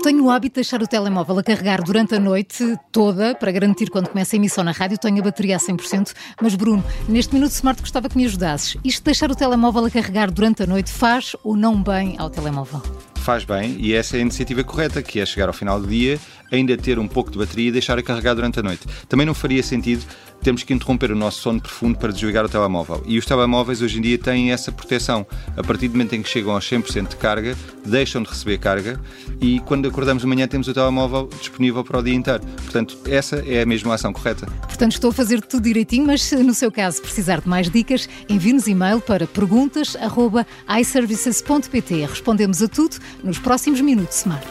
tenho o hábito de deixar o telemóvel a carregar durante a noite toda, para garantir quando começa a emissão na rádio, tenho a bateria a 100%. Mas, Bruno, neste Minuto Smart gostava que me ajudasses. Isto de deixar o telemóvel a carregar durante a noite faz ou não bem ao telemóvel? Faz bem e essa é a iniciativa correta, que é chegar ao final do dia, ainda ter um pouco de bateria e deixar a carregar durante a noite. Também não faria sentido termos que interromper o nosso sono profundo para desligar o telemóvel. E os telemóveis hoje em dia têm essa proteção. A partir do momento em que chegam aos 100% de carga, deixam de receber carga e quando acordamos de manhã temos o telemóvel disponível para o dia inteiro. Portanto, essa é a mesma ação correta. Portanto, estou a fazer tudo direitinho, mas se no seu caso precisar de mais dicas, envie-nos e-mail para perguntas.iservices.pt. Respondemos a tudo nos próximos Minutos Smart.